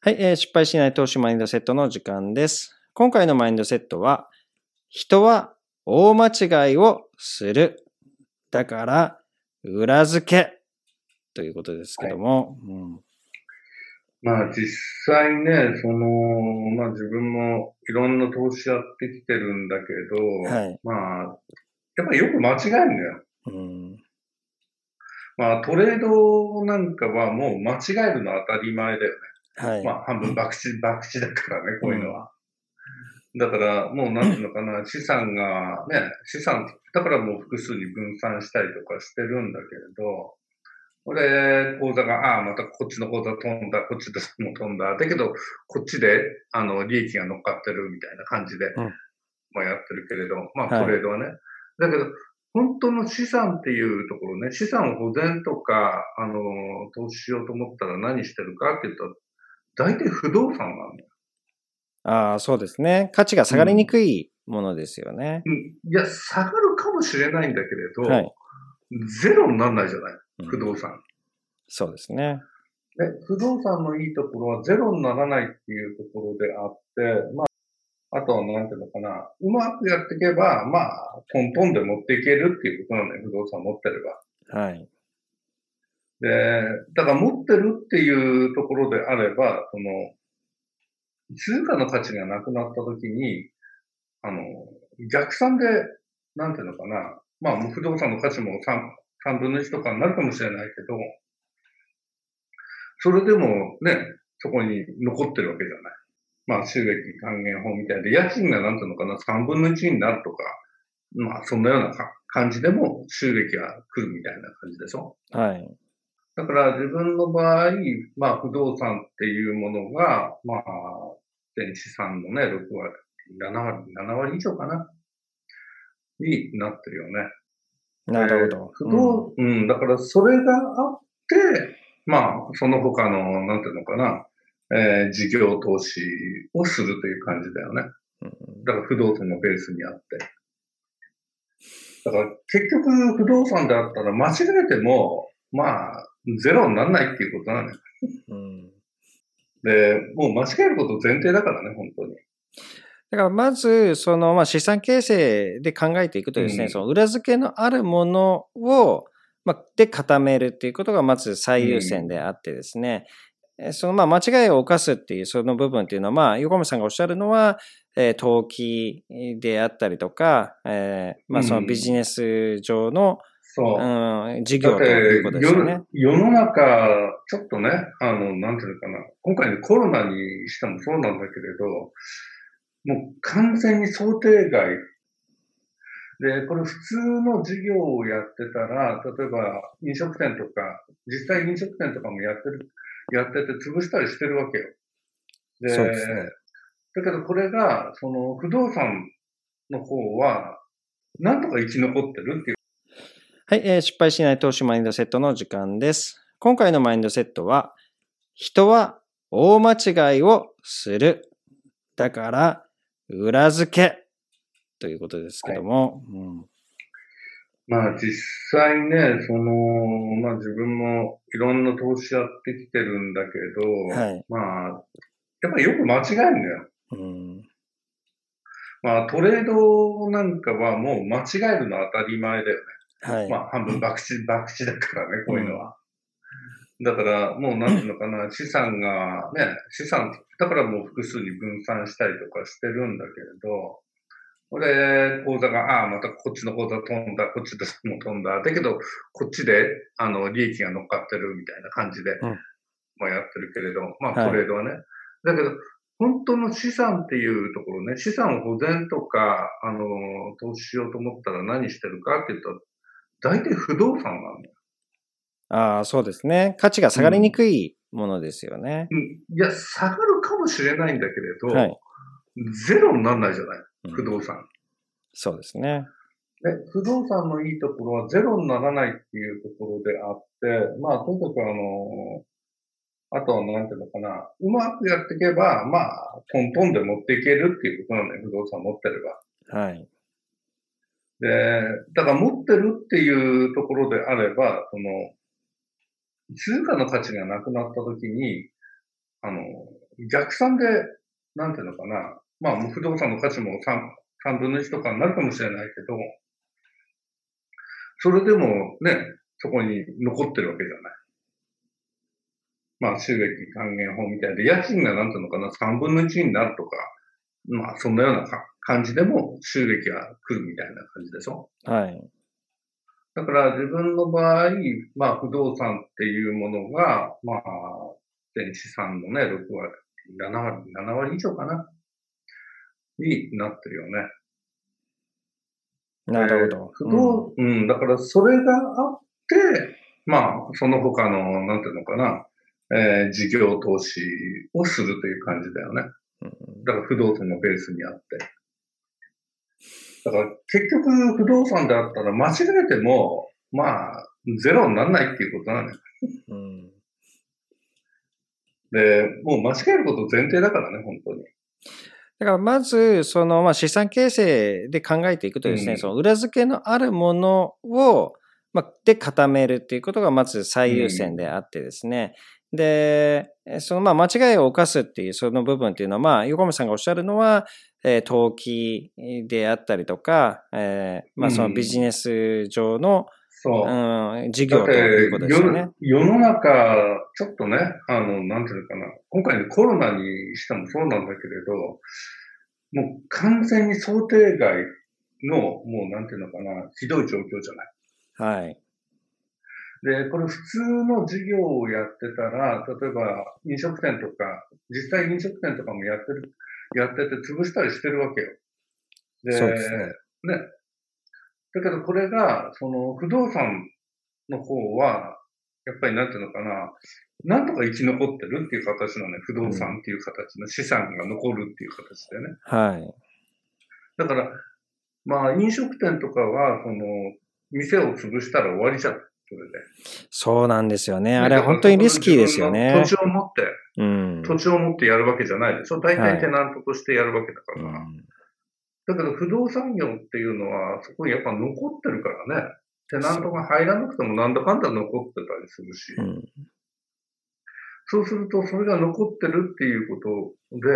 はい、えー失敗しない投資マインドセットの時間です。今回のマインドセットは、人は大間違いをする。だから、裏付け。ということですけども。うんまあ実際ね、その、まあ自分もいろんな投資やってきてるんだけど、はいまあ、やっぱりよく間違えるんだよ。うんまあトレードなんかはもう間違えるのは当たり前だよね。はい。まあ半分博打、博打だからね、こういうのは。だからもうなんていうのかな、資産がね、資産、だからもう複数に分散したりとかしてるんだけれど、これ、口座が、ああ、またこっちの口座飛んだ、こっちでも飛んだ。だけど、こっちで、あの、利益が乗っかってるみたいな感じで、んまあやってるけれど、まあはいトレードはね。だけど、本当の資産っていうところね、資産保全とか、あの、投資しようと思ったら何してるかっていうと、大体不動産なんだよ。ああ、そうですね。価値が下がりにくいものですよね。うんいや、下がるかもしれないんだけれど、はいゼロにならないじゃない、うん不動産。そうですね。で、不動産のいいところはゼロにならないっていうところであって、まあ、あとはなんていうのかな、うまくやっていけば、まあ、トントンで持っていけるっていうことなのよ、不動産持ってれば。はい。で、だから持ってるっていうところであれば、その、通貨の価値がなくなったときに、あの、逆算で、なんていうのかな、まあ、不動産の価値も 3, 3分の1とかになるかもしれないけど、それでもね、そこに残ってるわけじゃない。まあ、収益還元法みたいで、家賃がなんていうのかな、3分の1になるとか、まあ、そんなようなか感じでも収益が来るみたいな感じでしょはい。だから自分の場合、まあ不動産っていうものが、まあ、全資産のね、6割、7割、7割以上かなになってるよね。なるほど。えー不動、うん、だからそれがあって、まあ、その他の、なんていうのかな、えー事業投資をするという感じだよね。うんだから不動産のベースにあって。だから結局不動産であったら間違えても、まあ、ゼロにならないっていうことなのよ。うんで、もう間違えること前提だからね、本当に。だからまず、その、まあ、資産形成で考えていくとですね、うんその裏付けのあるものを、まあ、で固めるっていうことがまず最優先であってですね、えそのまあ間違いを犯すっていうその部分っていうのは、まあ、横山さんがおっしゃるのは、えー投機であったりとか、えーまあ、そのビジネス上の、そう。うん、事業だってということですよね。世世の中、ちょっとね、あの、なんていうのかな。今回のコロナにしてもそうなんだけれど、もう完全に想定外。で、これ普通の事業をやってたら、例えば飲食店とか、実際飲食店とかもやってる、やってて潰したりしてるわけよ。で、そうですねだけどこれが、その不動産の方は、なんとか生き残ってるっていうはい、えー失敗しない投資マインドセットの時間です。今回のマインドセットは、人は大間違いをする。だから、裏付け。ということですけども。うんまあ実際ね、その、まあ自分もいろんな投資やってきてるんだけど、はいまあ、やっぱりよく間違えるんだよ。うんまあトレードなんかはもう間違えるのは当たり前だよね。はい。まあ半分博打、博打だからね、こういうのは。だからもうなんていうのかな、資産がね、資産、だからもう複数に分散したりとかしてるんだけれど、これ、口座が、ああ、またこっちの口座飛んだ、こっちでも飛んだ。だけど、こっちで、あの、利益が乗っかってるみたいな感じで、んまあやってるけれど、まはいあトレードはね。だけど、本当の資産っていうところね、資産保全とか、あの、投資しようと思ったら何してるかっていうと、大体不動産なんだよ。ああ、そうですね。価値が下がりにくいものですよね。うん。いや、下がるかもしれないんだけれど、はい。ゼロにならないじゃない、うん不動産。そうですね。で、不動産のいいところはゼロにならないっていうところであって、まあ、とにかくあの、あとはなんていうのかな、うまくやっていけば、まあ、トントンで持っていけるっていうことなのよ、不動産持ってれば。はい。で、だから持ってるっていうところであれば、その、通貨の価値がなくなったときに、あの、逆算で、なんていうのかな。まあ、不動産の価値も 3, 3分の1とかになるかもしれないけど、それでもね、そこに残ってるわけじゃない。まあ、収益還元法みたいで、家賃がなんていうのかな、3分の1になるとか、まあ、そんなような感じでも収益が来るみたいな感じでしょ？はい。だから自分の場合、まあ、不動産っていうものが、まあ、全資産のね、6割、7割、7割以上かな？になってるよね。なるほど。不動、うん、うん、だからそれがあって、まあ、その他の、なんていうのかな、えー、事業投資をするという感じだよね。だから不動産のベースにあって。だから結局不動産であったら間違えても、まあ、ゼロにならないっていうことなのよ。うん、で、もう間違えること前提だからね、本当に。だからまず、その、まあ、資産形成で考えていくとですね、うん、その裏付けのあるものを、まあ、で固めるっていうことがまず最優先であってですね、で、そのまあ間違いを犯すっていうその部分っていうのは、まあ、横山さんがおっしゃるのは、えー、投機であったりとか、えー、まあそのビジネス上の、そう。うん、事業ということですよね。世の中、ちょっとね、あの、なんていうのかな。今回のコロナにしてもそうなんだけれど、もう完全に想定外の、もうなんていうのかな、ひどい状況じゃない。はい。で、これ普通の事業をやってたら、例えば飲食店とか、実際飲食店とかもやってる、やってて潰したりしてるわけよ。で、そうですね。ね。だけどこれが、その不動産の方は、やっぱりなんていうのかな、なんとか生き残ってるっていう形のね、不動産っていう形の資産が残るっていう形でね。はい。だから、まあ飲食店とかは、その、店を潰したら終わりじゃん。それで。そうなんですよね。あれ本当にリスキーですよね。土地を持って、うん、土地を持ってやるわけじゃないでしょ。大体テナントとしてやるわけだから。はい、だけど不動産業っていうのは、そこにやっぱ残ってるからね。テナントが入らなくてもなんだかんだ残ってたりするし。うん、そうすると、それが残ってるっていうことで、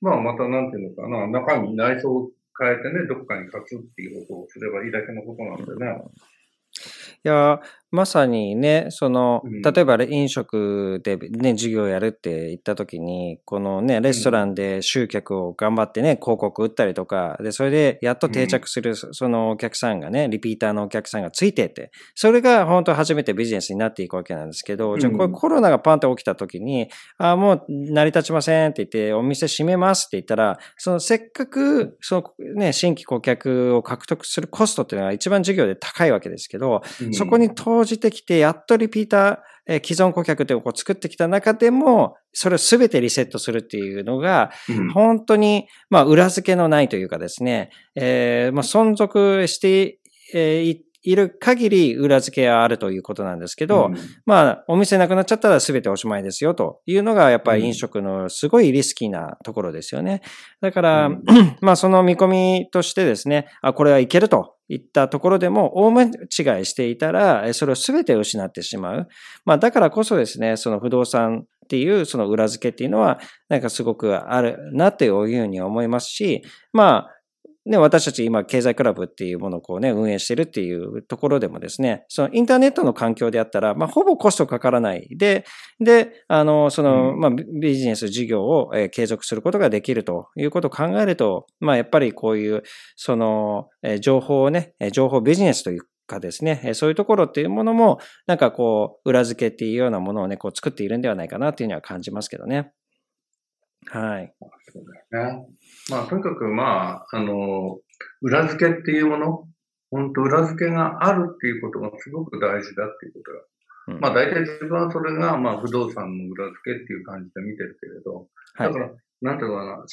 まあまたなんていうのかな、中身、内装を変えてね、どっかに勝つっていうことをすればいいだけのことなんでね。いや、まさにね、その、例えば飲食でね、授業やるって言った時に、このね、レストランで集客を頑張ってね、広告打ったりとか、で、それでやっと定着する、そのお客さんがね、リピーターのお客さんがついてて、それが本当初めてビジネスになっていくわけなんですけど、じゃあこれコロナがパンって起きた時に、あもう成り立ちませんって言って、お店閉めますって言ったら、そのせっかく、そのね、新規顧客を獲得するコストっていうのが一番事業で高いわけですけど、そこに投じてきて、やっとリピーター、え既存顧客っていう作ってきた中でも、それを全てリセットするっていうのが、本当に、まあ、裏付けのないというかですね、えー、まあ、存続して、えー、いる限り裏付けはあるということなんですけど、うん、まあ、お店なくなっちゃったら全ておしまいですよというのが、やっぱり飲食のすごいリスキーなところですよね。だから、うん、まあ、その見込みとしてですね、あ、これはいけるといったところでも大間違いしていたら、それを全て失ってしまう。まあ、だからこそですね、その不動産っていうその裏付けっていうのは、なんかすごくあるなっていうふうに思いますし、まあ、ね、私たち今、経済クラブっていうものをこうね、運営してるっていうところでもですね、そのインターネットの環境であったら、まあ、ほぼコストかからないで、で、あの、その、まあ、ビジネス事業を継続することができるということを考えると、まあ、やっぱりこういう、その、情報をね、情報ビジネスというかですね、そういうところっていうものも、なんかこう、裏付けっていうようなものをね、こう作っているんではないかなっていうには感じますけどね。はい。そうだよね。まあ、とにかく、まあ、あの、裏付けっていうもの、本当裏付けがあるっていうことがすごく大事だっていうことが。うん、まあ、大体自分はそれが、まあ、不動産の裏付けっていう感じで見てるけれど、だから、はい、なんていうのかな、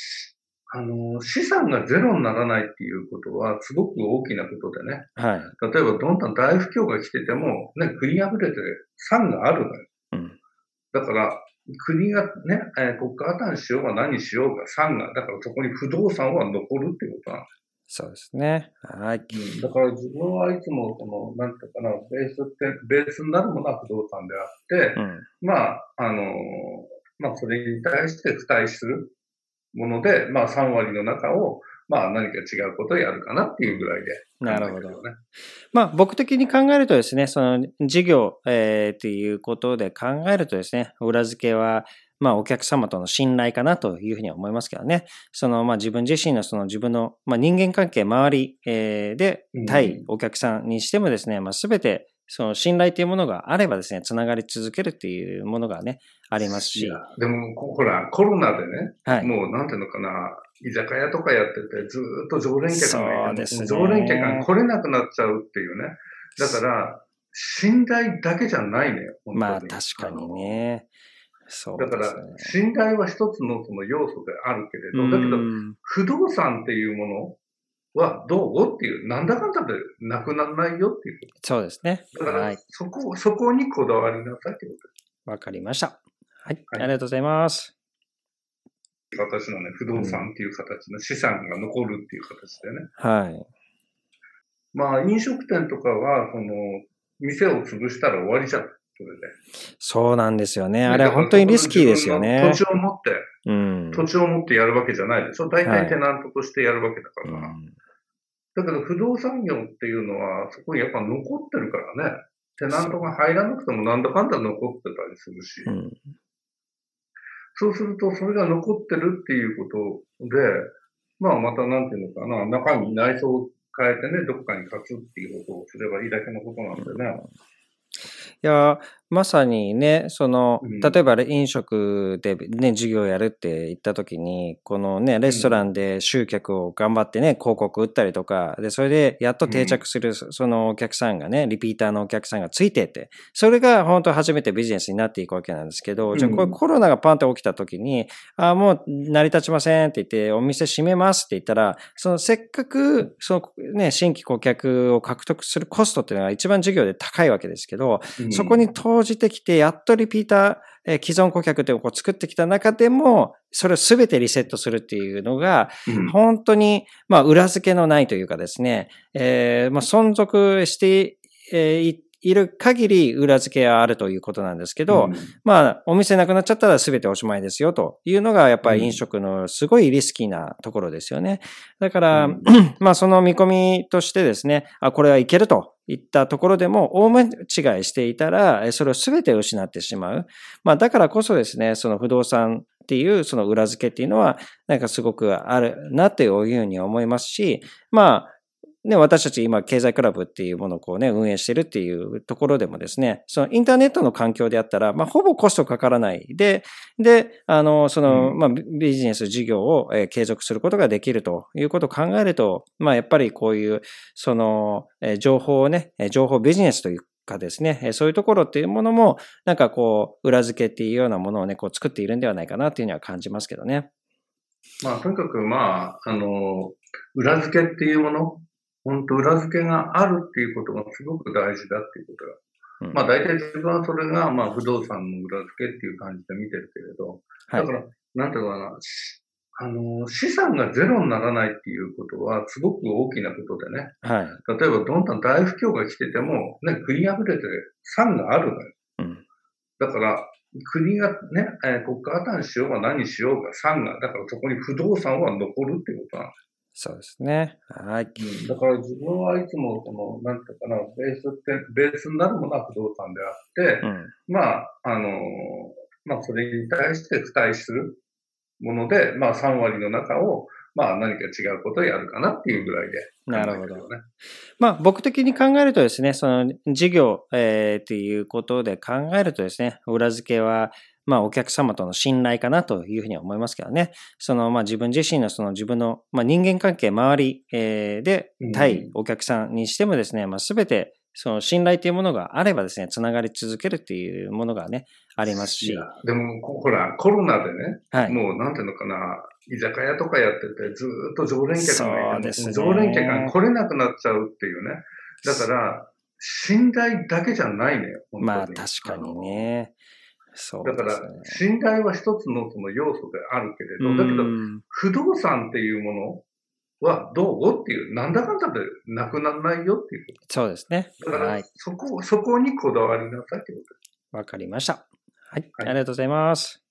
あの、資産がゼロにならないっていうことは、すごく大きなことでね。はい。例えば、どんどん大不況が来てても、ね、国溢れて産があるのよ。うん。だから、国がね、えー、国家破綻しようが何しようが産が、だからそこに不動産は残るってことなんです。そうですね。はい。うん、だから自分はいつも、この、なんていうかな、ベースって、ベースになるものは不動産であって、うん、まあ、あの、まあ、それに対して付帯するもので、まあ、3割の中を、まあ、何か違うことをやるかなっていうぐらいで、なるほど。まあ、僕的に考えるとですね、その事業、えー、っていうことで考えるとですね、裏付けは、まあ、お客様との信頼かなというふうに思いますけどね。その、まあ、自分自身のその自分の、まあ、人間関係、周り、えー、で、対お客さんにしてもですね、まあ、すべて、その信頼というものがあればですね、つながり続けるっていうものがね、ありますし。でも、ほら、コロナでね、はい、もう、なんていうのかな、居酒屋とかやってて、ずっと常連客が、ね、常連客が来れなくなっちゃうっていうね。だから、信頼だけじゃないね、まあ、確かにね。そう、ね、だから、信頼は一つのその要素であるけれど、だけど、不動産っていうものはどう？っていう、なんだかんだでなくならないよっていう。そうですね。だから、そこ、はい、そこにこだわりなさいってことです。わかりました。はい、はい、ありがとうございます。私のね、不動産っていう形の資産が残るっていう形でね。はい。まあ、飲食店とかは、その、店を潰したら終わりじゃん。それで。そうなんですよね。あれは本当にリスキーですよね。土地を持って、うん、土地を持ってやるわけじゃないでしょ。大体テナントとしてやるわけだから。はい、だけど不動産業っていうのは、そこにやっぱ残ってるからね。テナントが入らなくてもなんだかんだ残ってたりするし。そうすると、それが残ってるっていうことで、まあまたなんていうのかな、中身、内装を変えてね、どっかに立つっていうことをすればいいだけのことなんでね。いや、まさにね、その、例えば飲食でね、授業やるって言った時に、このね、レストランで集客を頑張ってね、広告打ったりとか、で、それでやっと定着する、そのお客さんがね、リピーターのお客さんがついてて、それが本当初めてビジネスになっていくわけなんですけど、じゃあこれコロナがパンって起きた時に、ああ、もう成り立ちませんって言って、お店閉めますって言ったら、そのせっかく、そのね、新規顧客を獲得するコストっていうのが一番授業で高いわけですけど、そこに投じてきて、やっとリピーター、え既存顧客っていうのを作ってきた中でも、それをすべてリセットするっていうのが、本当に、まあ、裏付けのないというかですね、えー、まあ、存続して、えー、いる限り裏付けはあるということなんですけど、うん、まあ、お店なくなっちゃったら全ておしまいですよというのが、やっぱり飲食のすごいリスキーなところですよね。だから、うん、まあ、その見込みとしてですね、あ、これはいけるといったところでも大間違いしていたら、それを全て失ってしまう。まあ、だからこそですね、その不動産っていうその裏付けっていうのは、なんかすごくあるなというふうに思いますし、まあ、ね、私たち今、経済クラブっていうものをこうね、運営してるっていうところでもですね、そのインターネットの環境であったら、まあ、ほぼコストかからないで、で、あの、その、まあ、ビジネス事業を継続することができるということを考えると、まあ、やっぱりこういう、その、情報をね、情報ビジネスというかですね、そういうところっていうものも、なんかこう、裏付けっていうようなものをね、こう作っているんではないかなっていうには感じますけどね。まあ、とにかく、まあ、あの、裏付けっていうもの本当裏付けがあるっていうことがすごく大事だっていうことが。うん、まあ大体自分はそれがまあ不動産の裏付けっていう感じで見てるけれど、だから、なんていうかな、あの、資産がゼロにならないっていうことはすごく大きなことでね。はい。例えばどんどん大不況が来てても、ね、国破れて産があるのよ。うん。だから、国がね、えー、国家破綻しようが何しようが産が、だからそこに不動産は残るっていうことなんですそうですね。はい。だから自分はいつも、この、なんていうかな、ベースって、ベースになるものは不動産であって、うん、まあ、あの、まあ、それに対して付帯するもので、まあ、3割の中を、まあ、何か違うことをやるかなっていうぐらいで、ね、なるほど。まあ、僕的に考えるとですね、その事業、えー、っていうことで考えるとですね、裏付けは、まあお客様との信頼かなというふうに思いますけどね。そのまあ自分自身のその自分のまあ人間関係周りで対お客さんにしてもですね、まあすべてその信頼というものがあればですね、つながり続けるっていうものがね、ありますし。でも、ほら、コロナでね、はい、もうなんていうのかな、居酒屋とかやってて、ずっと常連客がいる。ね、常連客が来れなくなっちゃうっていうね。だから、信頼だけじゃないのよ、まあ確かにね。そう、ね、だから、信頼は一つのその要素であるけれど、だけど、不動産っていうものはどうっていう、なんだかんだでなくならないよっていう。そうですね。だから、そこ、はい、そこにこだわりなさいってことです。わかりました。はい、はい、ありがとうございます。